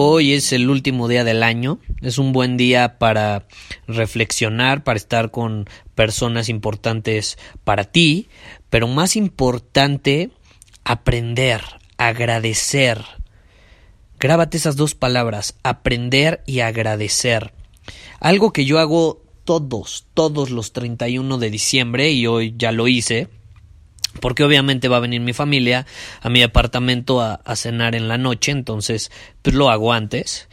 Hoy es el último día del año, es un buen día para reflexionar, para estar con personas importantes para ti, pero más importante, aprender, agradecer. Grábate esas dos palabras, aprender y agradecer. Algo que yo hago todos, todos los 31 de diciembre y hoy ya lo hice, porque obviamente va a venir mi familia a mi apartamento a, cenar en la noche, entonces pues lo hago antes.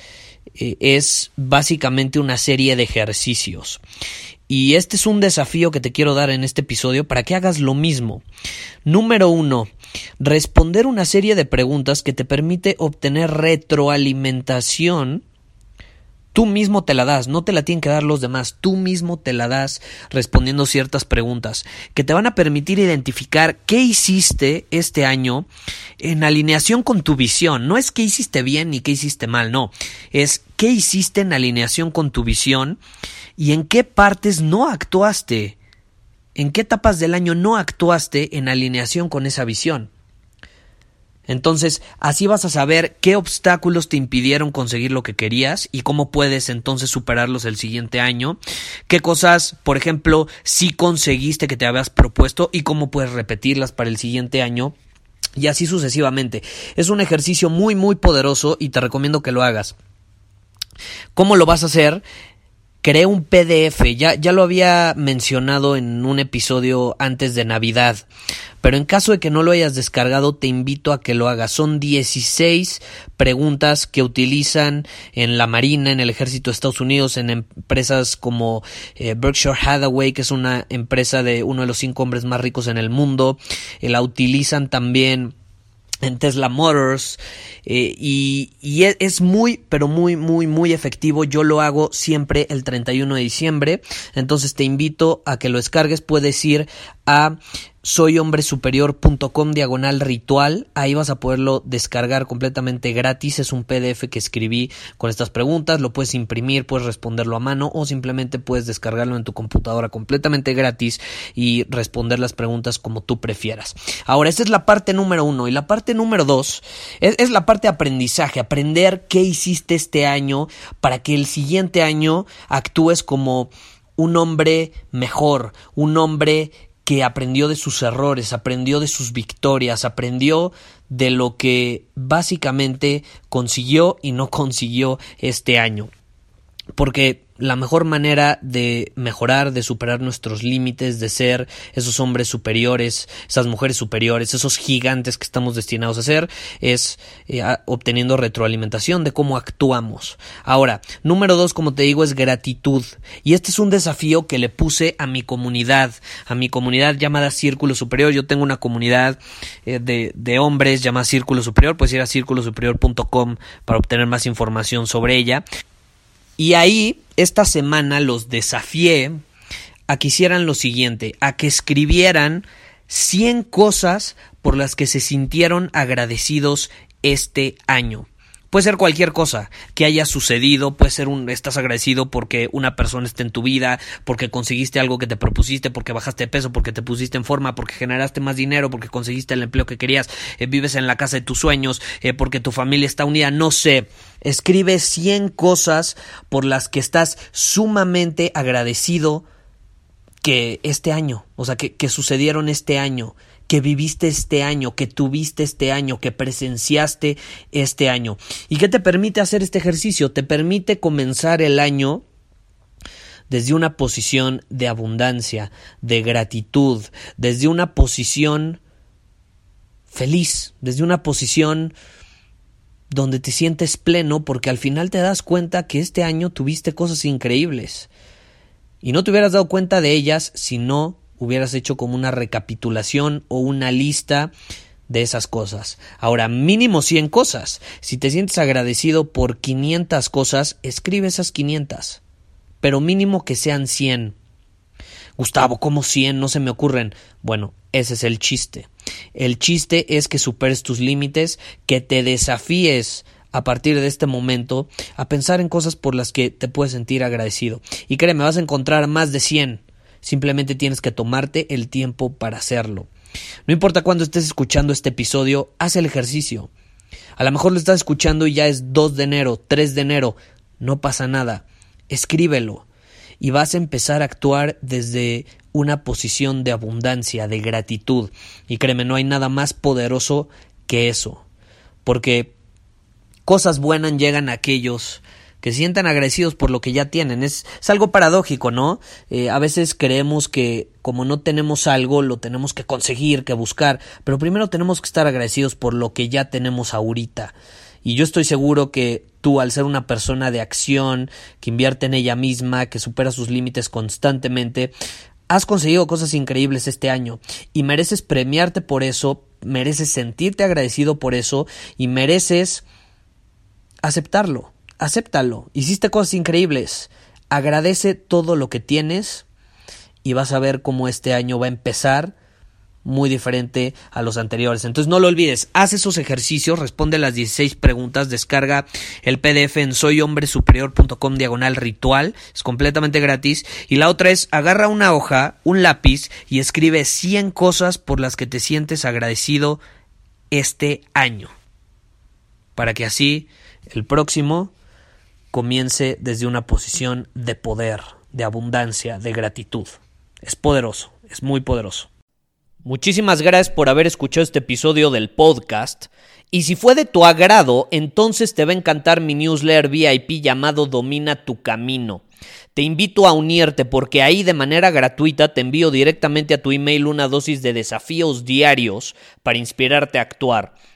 Eh, es básicamente una serie de ejercicios. Y este es un desafío que te quiero dar en este episodio para que hagas lo mismo. Número uno, responder una serie de preguntas que te permite obtener retroalimentación Tú mismo te la das, no te la tienen que dar los demás, tú mismo te la das respondiendo ciertas preguntas que te van a permitir identificar qué hiciste este año en alineación con tu visión. No es qué hiciste bien ni qué hiciste mal, no, es qué hiciste en alineación con tu visión y en qué partes no actuaste, en qué etapas del año no actuaste en alineación con esa visión. Entonces, así vas a saber qué obstáculos te impidieron conseguir lo que querías y cómo puedes entonces superarlos el siguiente año. Qué cosas, por ejemplo, sí conseguiste que te habías propuesto y cómo puedes repetirlas para el siguiente año. Y así sucesivamente. Es un ejercicio muy, muy poderoso y te recomiendo que lo hagas. ¿Cómo lo vas a hacer? Creé un PDF, ya, ya lo había mencionado en un episodio antes de Navidad, pero en caso de que no lo hayas descargado, te invito a que lo hagas. Son 16 preguntas que utilizan en la Marina, en el Ejército de Estados Unidos, en empresas como eh, Berkshire Hathaway, que es una empresa de uno de los cinco hombres más ricos en el mundo. Eh, la utilizan también en Tesla Motors eh, y, y, e, es muy pero muy muy muy efectivo. Yo lo hago siempre el 31 de diciembre. Entonces te invito a que lo descargues. Puedes ir a soyhombresuperior.com diagonal ritual. Ahí vas a poderlo descargar completamente gratis. Es un PDF que escribí con estas preguntas. Lo puedes imprimir, puedes responderlo a mano o simplemente puedes descargarlo en tu computadora completamente gratis y responder las preguntas como tú prefieras. Ahora, esta es la parte número uno. Y la parte número dos es, es la parte de aprendizaje. Aprender qué hiciste este año para que el siguiente año actúes como un hombre mejor, un hombre que aprendió de sus errores, aprendió de sus victorias, aprendió de lo que básicamente consiguió y no consiguió este año. Porque la mejor manera de mejorar, de superar nuestros límites, de ser esos hombres superiores, esas mujeres superiores, esos gigantes que estamos destinados a ser, es eh, obteniendo retroalimentación de cómo actuamos. Ahora, número dos, como te digo, es gratitud. Y este es un desafío que le puse a mi comunidad, a mi comunidad llamada Círculo Superior. Yo tengo una comunidad eh, de, de, hombres llamada Círculo Superior, puedes ir a círculosuperior.com para obtener más información sobre ella. Y ahí, esta semana los desafié a que hicieran lo siguiente, a que escribieran 100 cosas por las que se sintieron agradecidos este año. Puede ser cualquier cosa que haya sucedido, puede ser un estás agradecido porque una persona está en tu vida, porque conseguiste algo que te propusiste, porque bajaste de peso, porque te pusiste en forma, porque generaste más dinero, porque conseguiste el empleo que querías, eh, vives en la casa de tus sueños, eh, porque tu familia está unida, no sé. Escribe 100 cosas por las que estás sumamente agradecido que este año, o sea, que, que sucedieron este año que viviste este año, que tuviste este año, que presenciaste este año. ¿Y qué te permite hacer este ejercicio? Te permite comenzar el año desde una posición de abundancia, de gratitud, desde una posición feliz, desde una posición donde te sientes pleno porque al final te das cuenta que este año tuviste cosas increíbles y no te hubieras dado cuenta de ellas si no hubieras hecho como una recapitulación o una lista de esas cosas. Ahora, mínimo 100 cosas. Si te sientes agradecido por 500 cosas, escribe esas 500. Pero mínimo que sean 100. Gustavo, ¿cómo 100? No se me ocurren. Bueno, ese es el chiste. El chiste es que superes tus límites, que te desafíes a partir de este momento a pensar en cosas por las que te puedes sentir agradecido. Y créeme, vas a encontrar más de 100. Simplemente tienes que tomarte el tiempo para hacerlo. No importa cuándo estés escuchando este episodio, haz el ejercicio. A lo mejor lo estás escuchando y ya es 2 de enero, 3 de enero. No pasa nada. Escríbelo. Y vas a empezar a actuar desde una posición de abundancia, de gratitud. Y créeme, no hay nada más poderoso que eso. Porque cosas buenas llegan a aquellos que se sientan agradecidos por lo que ya tienen. Es, es algo paradójico, ¿no? Eh, a veces creemos que como no tenemos algo, lo tenemos que conseguir, que buscar, pero primero tenemos que estar agradecidos por lo que ya tenemos ahorita. Y yo estoy seguro que tú, al ser una persona de acción, que invierte en ella misma, que supera sus límites constantemente, has conseguido cosas increíbles este año y mereces premiarte por eso, mereces sentirte agradecido por eso y mereces aceptarlo acéptalo. Hiciste cosas increíbles. Agradece todo lo que tienes y vas a ver cómo este año va a empezar muy diferente a los anteriores. Entonces no lo olvides, haz esos ejercicios, responde las 16 preguntas, descarga el PDF en soyhombresuperior.com diagonal ritual, es completamente gratis. Y la otra es, agarra una hoja, un lápiz y escribe 100 cosas por las que te sientes agradecido este año. Para que así el próximo comience desde una posición de poder, de abundancia, de gratitud. Es poderoso, es muy poderoso. Muchísimas gracias por haber escuchado este episodio del podcast. Y si fue de tu agrado, entonces te va a encantar mi newsletter VIP llamado Domina tu Camino. Te invito a unirte porque ahí de manera gratuita te envío directamente a tu email una dosis de desafíos diarios para inspirarte a actuar.